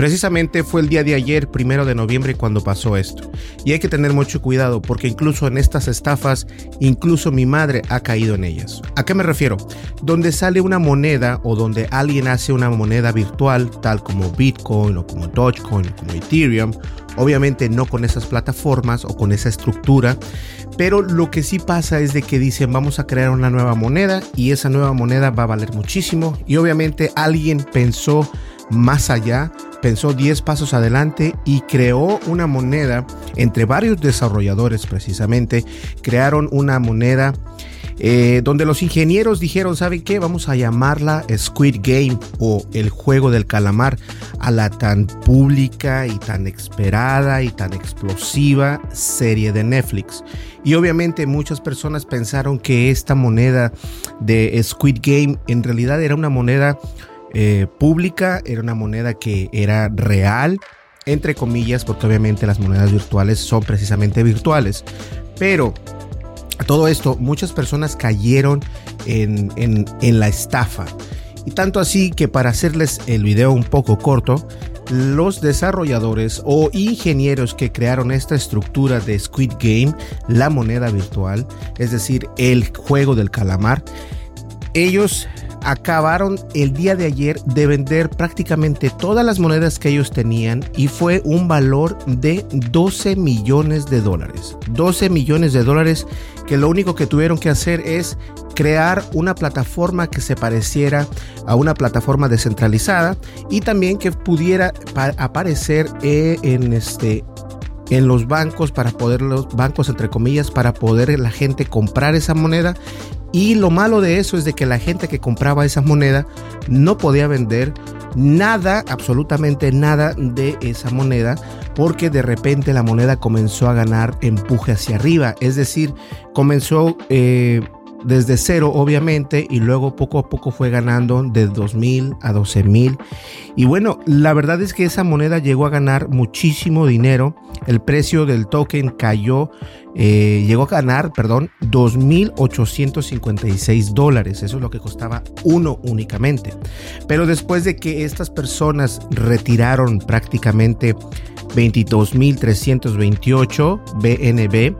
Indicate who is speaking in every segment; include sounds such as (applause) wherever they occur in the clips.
Speaker 1: Precisamente fue el día de ayer, primero de noviembre, cuando pasó esto. Y hay que tener mucho cuidado porque incluso en estas estafas, incluso mi madre ha caído en ellas. ¿A qué me refiero? Donde sale una moneda o donde alguien hace una moneda virtual, tal como Bitcoin o como Dogecoin o como Ethereum, obviamente no con esas plataformas o con esa estructura, pero lo que sí pasa es de que dicen vamos a crear una nueva moneda y esa nueva moneda va a valer muchísimo y obviamente alguien pensó más allá, pensó 10 pasos adelante y creó una moneda entre varios desarrolladores precisamente, crearon una moneda eh, donde los ingenieros dijeron, ¿saben qué? Vamos a llamarla Squid Game o el juego del calamar a la tan pública y tan esperada y tan explosiva serie de Netflix. Y obviamente muchas personas pensaron que esta moneda de Squid Game en realidad era una moneda eh, pública, era una moneda que era real, entre comillas, porque obviamente las monedas virtuales son precisamente virtuales. Pero a todo esto, muchas personas cayeron en, en la estafa. Y tanto así que para hacerles el video un poco corto, los desarrolladores o ingenieros que crearon esta estructura de Squid Game, la moneda virtual, es decir, el juego del calamar, ellos acabaron el día de ayer de vender prácticamente todas las monedas que ellos tenían y fue un valor de 12 millones de dólares. 12 millones de dólares que lo único que tuvieron que hacer es crear una plataforma que se pareciera a una plataforma descentralizada y también que pudiera aparecer eh, en este en los bancos para poder los bancos entre comillas para poder la gente comprar esa moneda y lo malo de eso es de que la gente que compraba esa moneda no podía vender nada, absolutamente nada de esa moneda, porque de repente la moneda comenzó a ganar empuje hacia arriba. Es decir, comenzó eh, desde cero, obviamente, y luego poco a poco fue ganando de 2.000 a 12.000. Y bueno, la verdad es que esa moneda llegó a ganar muchísimo dinero. El precio del token cayó eh, llegó a ganar, perdón, 2.856 dólares. Eso es lo que costaba uno únicamente. Pero después de que estas personas retiraron prácticamente 22.328 BNB,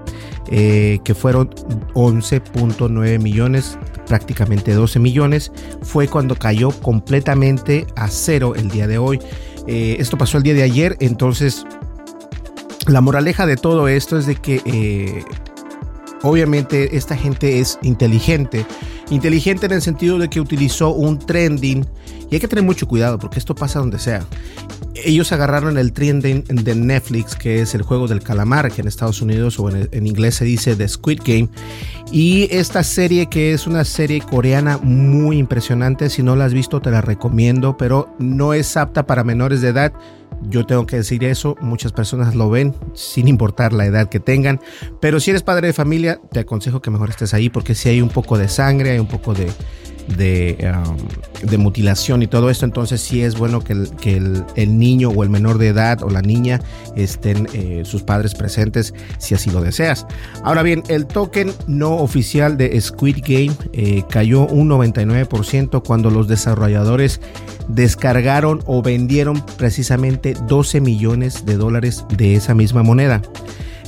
Speaker 1: eh, que fueron 11.9 millones, prácticamente 12 millones, fue cuando cayó completamente a cero el día de hoy. Eh, esto pasó el día de ayer, entonces la moraleja de todo esto es de que eh, obviamente esta gente es inteligente. Inteligente en el sentido de que utilizó un trending. Y hay que tener mucho cuidado porque esto pasa donde sea. Ellos agarraron el trending de Netflix, que es el juego del calamar, que en Estados Unidos o en, en inglés se dice The Squid Game. Y esta serie, que es una serie coreana muy impresionante. Si no la has visto, te la recomiendo, pero no es apta para menores de edad yo tengo que decir eso, muchas personas lo ven sin importar la edad que tengan, pero si eres padre de familia, te aconsejo que mejor estés ahí porque si hay un poco de sangre, hay un poco de, de, um, de, mutilación y todo esto, entonces sí es bueno que, el, que el, niño o el menor de edad o la niña estén eh, sus padres presentes si así lo deseas. Ahora bien, el token no oficial de Squid Game eh, cayó un 99% cuando los desarrolladores descargaron o vendieron precisamente 12 millones de dólares de esa misma moneda.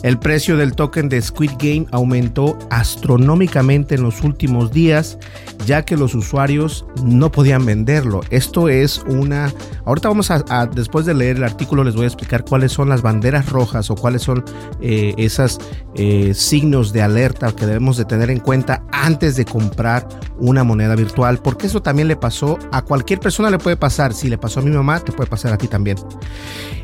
Speaker 1: El precio del token de Squid Game aumentó astronómicamente en los últimos días, ya que los usuarios no podían venderlo. Esto es una... Ahorita vamos a, después de leer el artículo, les voy a explicar cuáles son las banderas rojas o cuáles son eh, esos eh, signos de alerta que debemos de tener en cuenta antes de comprar una moneda virtual, porque eso también le pasó a cualquier persona, le puede pasar. Si le pasó a mi mamá, te puede pasar a ti también.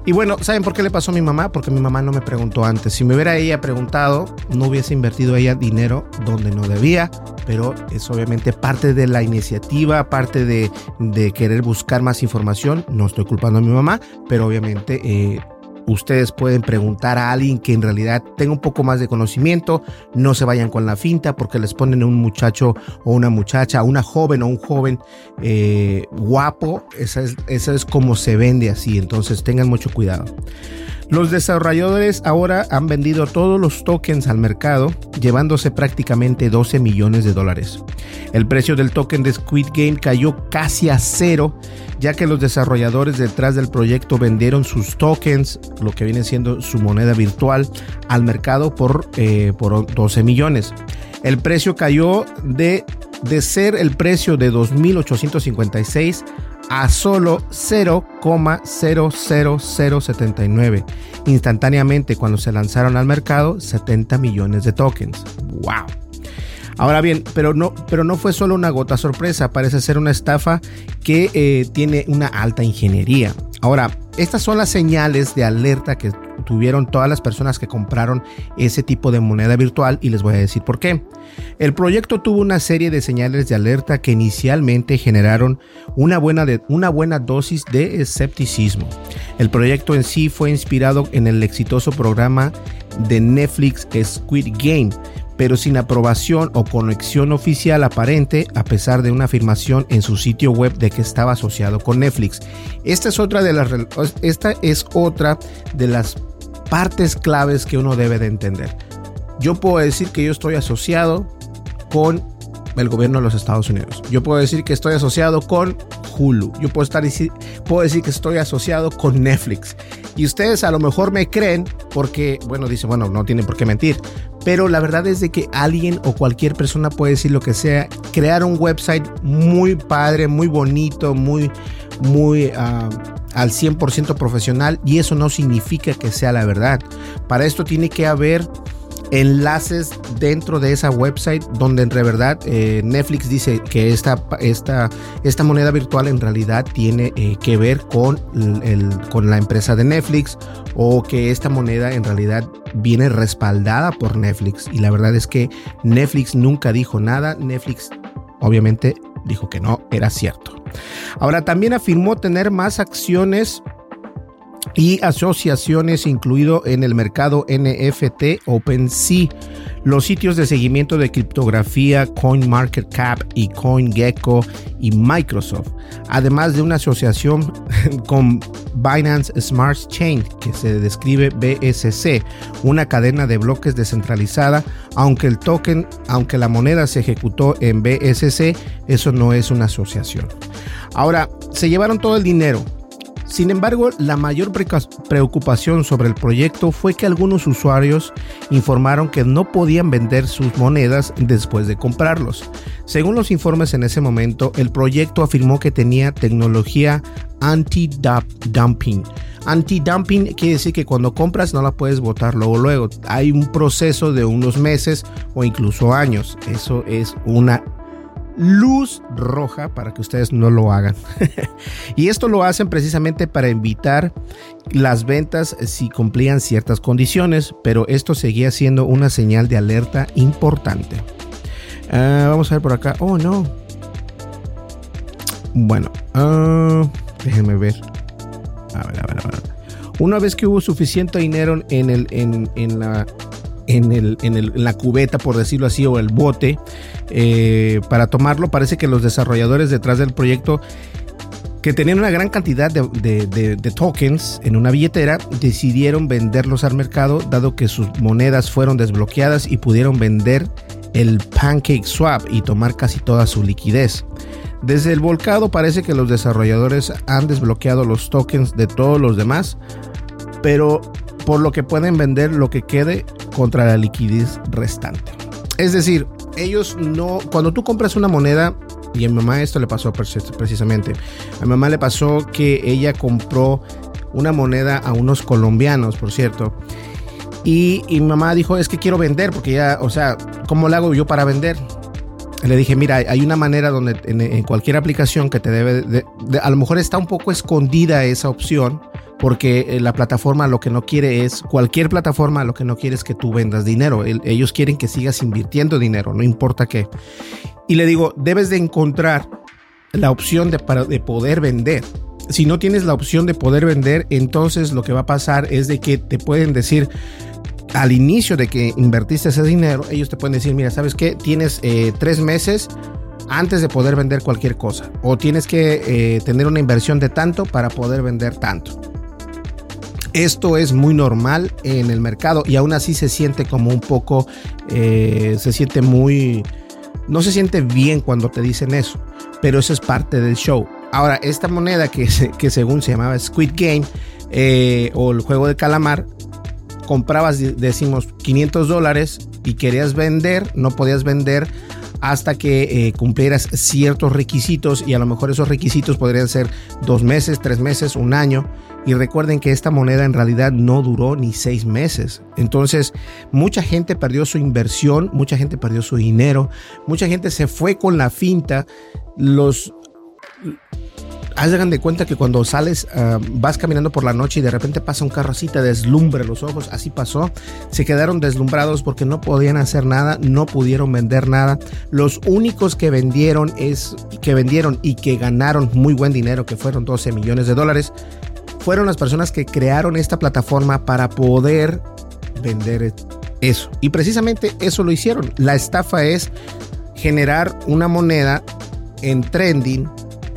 Speaker 1: Y bueno, ¿saben por qué le pasó a mi mamá? Porque mi mamá no me preguntó antes. Me hubiera ella preguntado, no hubiese invertido ella dinero donde no debía, pero es obviamente parte de la iniciativa, parte de, querer buscar más información. No estoy culpando a mi mamá, pero obviamente... Eh, ustedes pueden preguntar a alguien que en realidad tenga un poco más de conocimiento, no se vayan con la finta porque les ponen un muchacho o una muchacha, una joven o un joven eh, guapo, esa es, esa es como se vende así, entonces tengan mucho cuidado. Los desarrolladores ahora han vendido todos los tokens al mercado, llevándose prácticamente 12 millones de dólares. El precio del token de Squid Game cayó casi a cero, ya que los desarrolladores detrás del proyecto vendieron sus tokens, lo que viene siendo su moneda virtual, al mercado por, eh, por 12 millones. El precio cayó de, de ser el precio de 2.856 a solo 0,00079 instantáneamente cuando se lanzaron al mercado 70 millones de tokens. ¡Wow! Ahora bien, pero no, pero no fue solo una gota sorpresa, parece ser una estafa que eh, tiene una alta ingeniería. Ahora, estas son las señales de alerta que tuvieron todas las personas que compraron ese tipo de moneda virtual y les voy a decir por qué. El proyecto tuvo una serie de señales de alerta que inicialmente generaron una buena, de, una buena dosis de escepticismo. El proyecto en sí fue inspirado en el exitoso programa de Netflix Squid Game, pero sin aprobación o conexión oficial aparente, a pesar de una afirmación en su sitio web de que estaba asociado con Netflix. Esta es otra de las, esta es otra de las partes claves que uno debe de entender. Yo puedo decir que yo estoy asociado con el gobierno de los Estados Unidos. Yo puedo decir que estoy asociado con Hulu. Yo puedo, estar, puedo decir que estoy asociado con Netflix. Y ustedes a lo mejor me creen porque, bueno, dicen, bueno, no tienen por qué mentir. Pero la verdad es de que alguien o cualquier persona puede decir lo que sea, crear un website muy padre, muy bonito, muy, muy uh, al 100% profesional y eso no significa que sea la verdad. Para esto tiene que haber enlaces dentro de esa website donde en verdad eh, Netflix dice que esta, esta, esta moneda virtual en realidad tiene eh, que ver con, el, con la empresa de Netflix o que esta moneda en realidad viene respaldada por Netflix y la verdad es que Netflix nunca dijo nada, Netflix obviamente dijo que no era cierto. Ahora también afirmó tener más acciones y asociaciones incluido en el mercado NFT OpenSea. Los sitios de seguimiento de criptografía CoinMarketCap y CoinGecko y Microsoft, además de una asociación (laughs) con Binance Smart Chain, que se describe BSC, una cadena de bloques descentralizada, aunque el token, aunque la moneda se ejecutó en BSC, eso no es una asociación. Ahora, se llevaron todo el dinero, sin embargo, la mayor preocupación sobre el proyecto fue que algunos usuarios informaron que no podían vender sus monedas después de comprarlos. Según los informes en ese momento, el proyecto afirmó que tenía tecnología anti-dumping. Anti-dumping quiere decir que cuando compras no la puedes botar luego luego. Hay un proceso de unos meses o incluso años. Eso es una luz roja para que ustedes no lo hagan. (laughs) y esto lo hacen precisamente para evitar las ventas si cumplían ciertas condiciones, pero esto seguía siendo una señal de alerta importante. Ah, vamos a ver por acá. Oh, no. Bueno, uh, déjenme ver. A ver, a ver, a ver. Una vez que hubo suficiente dinero en, el, en, en la en, el, en, la cubeta, por decirlo así, o el bote, eh, para tomarlo. Parece que los desarrolladores detrás del proyecto que tenían una gran cantidad de, tokens en una billetera, decidieron venderlos al mercado dado que sus monedas fueron desbloqueadas y pudieron vender el Pancake Swap y tomar casi toda su liquidez. Desde el volcado parece que los desarrolladores han desbloqueado los tokens de todos los demás, pero por lo que pueden vender lo que quede contra la liquidez restante. Es decir, ellos no, cuando tú compras una moneda, y a mi mamá esto le pasó precisamente, a mi mamá le pasó que ella compró una moneda a unos colombianos, por cierto, y, mi mamá dijo, es que quiero vender, porque ya, o sea, ¿cómo le hago yo para vender? Le dije, mira, hay una manera donde en, cualquier aplicación que te debe, de, a lo mejor está un poco escondida esa opción, porque eh, la plataforma lo que no quiere es, cualquier plataforma lo que no quiere es que tú vendas dinero. ellos quieren que sigas invirtiendo dinero, no importa qué. Y le digo, debes de encontrar la opción de, para, de poder vender. Si no tienes la opción de poder vender, entonces lo que va a pasar es de que te pueden decir, al inicio de que invertiste ese dinero, ellos te pueden decir, mira, ¿sabes qué? Tienes eh, tres meses antes de poder vender cualquier cosa. O tienes que eh, tener una inversión de tanto para poder vender tanto. Esto es muy normal en el mercado y aún así se siente como un poco, eh, se siente muy, no se siente bien cuando te dicen eso, pero eso es parte del show. Ahora, esta moneda que, que según se llamaba Squid Game o el juego de calamar, comprabas, decimos, 500 dólares y querías vender, no podías vender hasta que eh, cumplieras ciertos requisitos y a lo mejor esos requisitos podrían ser dos meses, tres meses, un año. Y recuerden que esta moneda en realidad no duró ni seis meses. Entonces, mucha gente perdió su inversión, mucha gente perdió su dinero, mucha gente se fue con la finta. Los hagan de cuenta que cuando sales, ah, vas caminando por la noche y de repente pasa un carro así, te deslumbra los ojos, así pasó. Se quedaron deslumbrados porque no podían hacer nada, no pudieron vender nada. Los únicos que vendieron es que vendieron y que ganaron muy buen dinero, que fueron 12 millones de dólares, fueron las personas que crearon esta plataforma para poder vender eso. Y precisamente eso lo hicieron. La estafa es generar una moneda en trending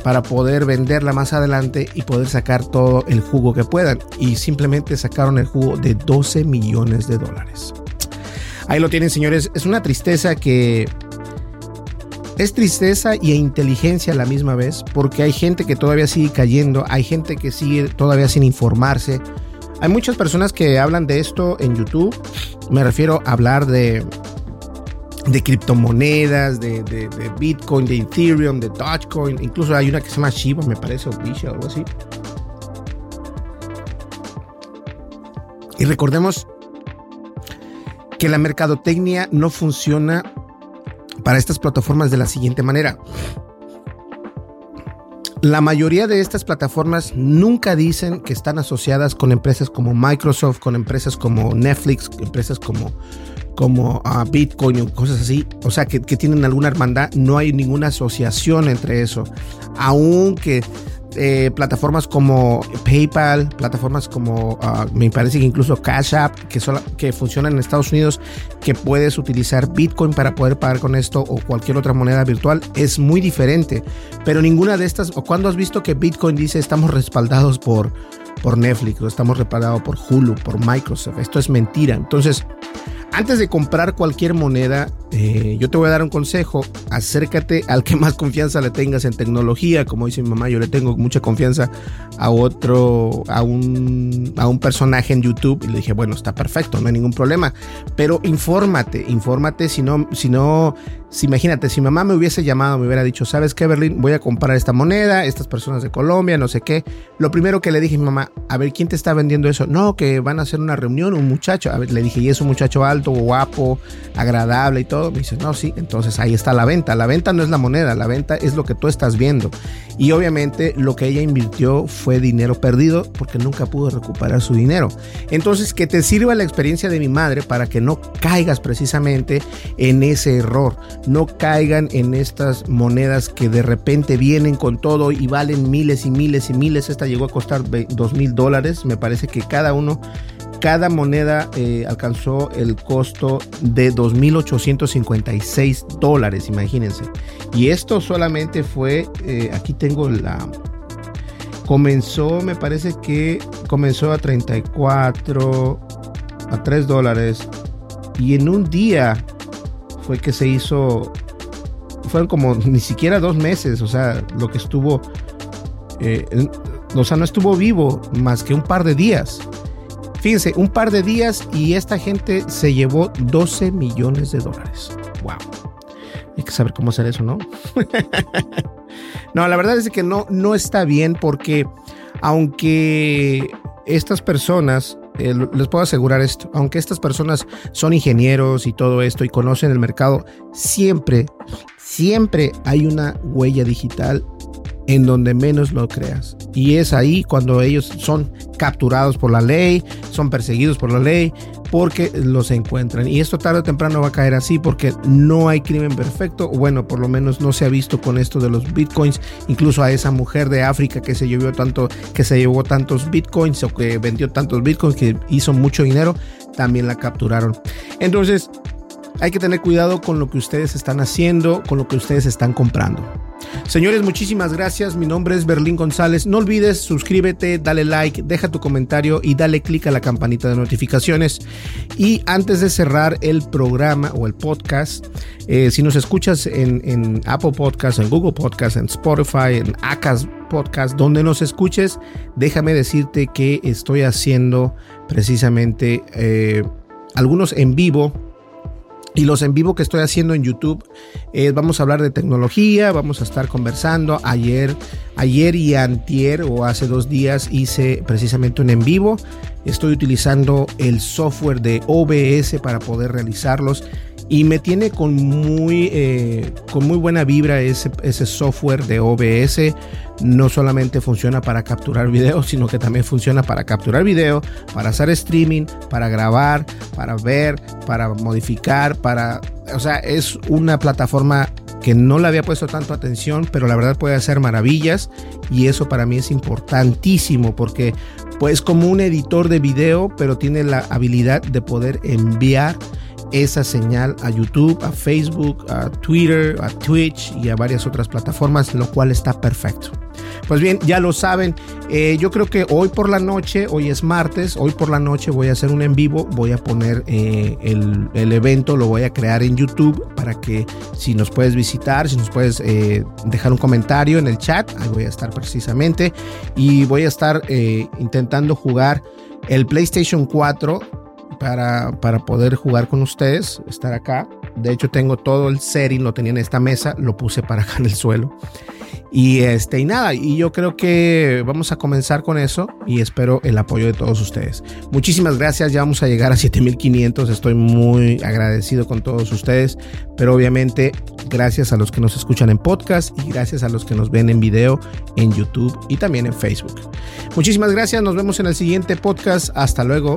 Speaker 1: para poder venderla más adelante y poder sacar todo el jugo que puedan. Y simplemente sacaron el jugo de 12 millones de dólares. Ahí lo tienen, señores. Es una tristeza que es tristeza y inteligencia a la misma vez, porque hay gente que todavía sigue cayendo, hay gente que sigue todavía sin informarse. Hay muchas personas que hablan de esto en YouTube. Me refiero a hablar de de criptomonedas, de, Bitcoin, de Ethereum, de Dogecoin. Incluso hay una que se llama Shiba, me parece, o Bisha, algo así. Y recordemos que la mercadotecnia no funciona para estas plataformas de la siguiente manera. La mayoría de estas plataformas nunca dicen que están asociadas con empresas como Microsoft, con empresas como Netflix, empresas como como a Bitcoin o cosas así, o sea, que, tienen alguna hermandad, no hay ninguna asociación entre eso. Aunque eh, plataformas como PayPal, plataformas como ah, me parece que incluso Cash App, que, que funcionan en Estados Unidos, que puedes utilizar Bitcoin para poder pagar con esto o cualquier otra moneda virtual, es muy diferente. Pero ninguna de estas, o cuando has visto que Bitcoin dice estamos respaldados por, por Netflix, o estamos respaldados por Hulu, por Microsoft, esto es mentira. Entonces, antes de comprar cualquier moneda, eh, yo te voy a dar un consejo. Acércate al que más confianza le tengas en tecnología. Como dice mi mamá, yo le tengo mucha confianza a otro, a un, a un personaje en YouTube. Y le dije, bueno, está perfecto, no hay ningún problema. Pero infórmate, infórmate. Si no, si no, si imagínate, si mamá me hubiese llamado, me hubiera dicho, ¿sabes qué, Berlín? Voy a comprar esta moneda, estas personas de Colombia, no sé qué. Lo primero que le dije a mi mamá, a ver, ¿quién te está vendiendo eso? No, que van a hacer una reunión, un muchacho. A ver, le dije, ¿y es un muchacho alto, guapo, agradable y todo? Me dice, no, sí. Entonces ahí está la venta. La venta no es la moneda, la venta es lo que tú estás viendo. Y obviamente lo que ella invirtió fue dinero perdido porque nunca pudo recuperar su dinero. Entonces, que te sirva la experiencia de mi madre para que no caigas precisamente en ese error no caigan en estas monedas que de repente vienen con todo y valen miles y miles y miles. Esta llegó a costar dos mil dólares. Me parece que cada uno cada moneda eh, alcanzó el costo de 2.856 dólares, imagínense. Y esto solamente fue, eh, aquí tengo la... Comenzó, me parece que comenzó a 34, a 3 dólares. Y en un día fue que se hizo, fueron como ni siquiera dos meses, o sea, lo que estuvo, eh, o sea, no estuvo vivo más que un par de días. Fíjense, un par de días y esta gente se llevó 12 millones de dólares. Wow. Hay que saber cómo hacer eso, ¿no? (laughs) no, la verdad es que no, no está bien porque aunque estas personas, eh, les puedo asegurar esto, aunque estas personas son ingenieros y todo esto y conocen el mercado, siempre, siempre hay una huella digital en donde menos lo creas. Y es ahí cuando ellos son capturados por la ley, son perseguidos por la ley, porque los encuentran. Y esto tarde o temprano va a caer así porque no hay crimen perfecto. Bueno, por lo menos no se ha visto con esto de los bitcoins. Incluso a esa mujer de África que se llevó tanto, que se llevó tantos bitcoins o que vendió tantos bitcoins, que hizo mucho dinero, también la capturaron. Entonces, hay que tener cuidado con lo que ustedes están haciendo, con lo que ustedes están comprando. Señores, muchísimas gracias. Mi nombre es Berlín González. No olvides suscríbete, dale like, deja tu comentario y dale click a la campanita de notificaciones. Y antes de cerrar el programa o el podcast, eh, si nos escuchas en, Apple Podcast, en Google Podcast, en Spotify, en Acas Podcast, donde nos escuches, déjame decirte que estoy haciendo precisamente eh, algunos en vivo y los en vivo que estoy haciendo en YouTube, eh, vamos a hablar de tecnología, vamos a estar conversando. Ayer, ayer y antier o hace dos días hice precisamente un en vivo. Estoy utilizando el software de OBS para poder realizarlos y me tiene con muy, eh, con muy buena vibra ese, ese software de OBS. No solamente funciona para capturar video, sino que también funciona para capturar video, para hacer streaming, para grabar, para ver, para modificar, para... O sea, es una plataforma que no le había puesto tanto atención, pero la verdad puede hacer maravillas y eso para mí es importantísimo porque pues como un editor de video, pero tiene la habilidad de poder enviar esa señal a YouTube, a Facebook, a Twitter, a Twitch y a varias otras plataformas, lo cual está perfecto. Pues bien, ya lo saben, eh, yo creo que hoy por la noche, hoy es martes, hoy por la noche voy a hacer un en vivo, voy a poner eh, el, el, evento, lo voy a crear en YouTube para que si nos puedes visitar, si nos puedes eh, dejar un comentario en el chat, ahí voy a estar precisamente y voy a estar intentando jugar el PlayStation 4 para, para poder jugar con ustedes, estar acá. De hecho, tengo todo el setting, lo tenía en esta mesa, lo puse para acá en el suelo. Y este, y nada, y yo creo que vamos a comenzar con eso y espero el apoyo de todos ustedes. Muchísimas gracias, ya vamos a llegar a 7500, estoy muy agradecido con todos ustedes, pero obviamente gracias a los que nos escuchan en podcast y gracias a los que nos ven en video en YouTube y también en Facebook. Muchísimas gracias, nos vemos en el siguiente podcast, hasta luego.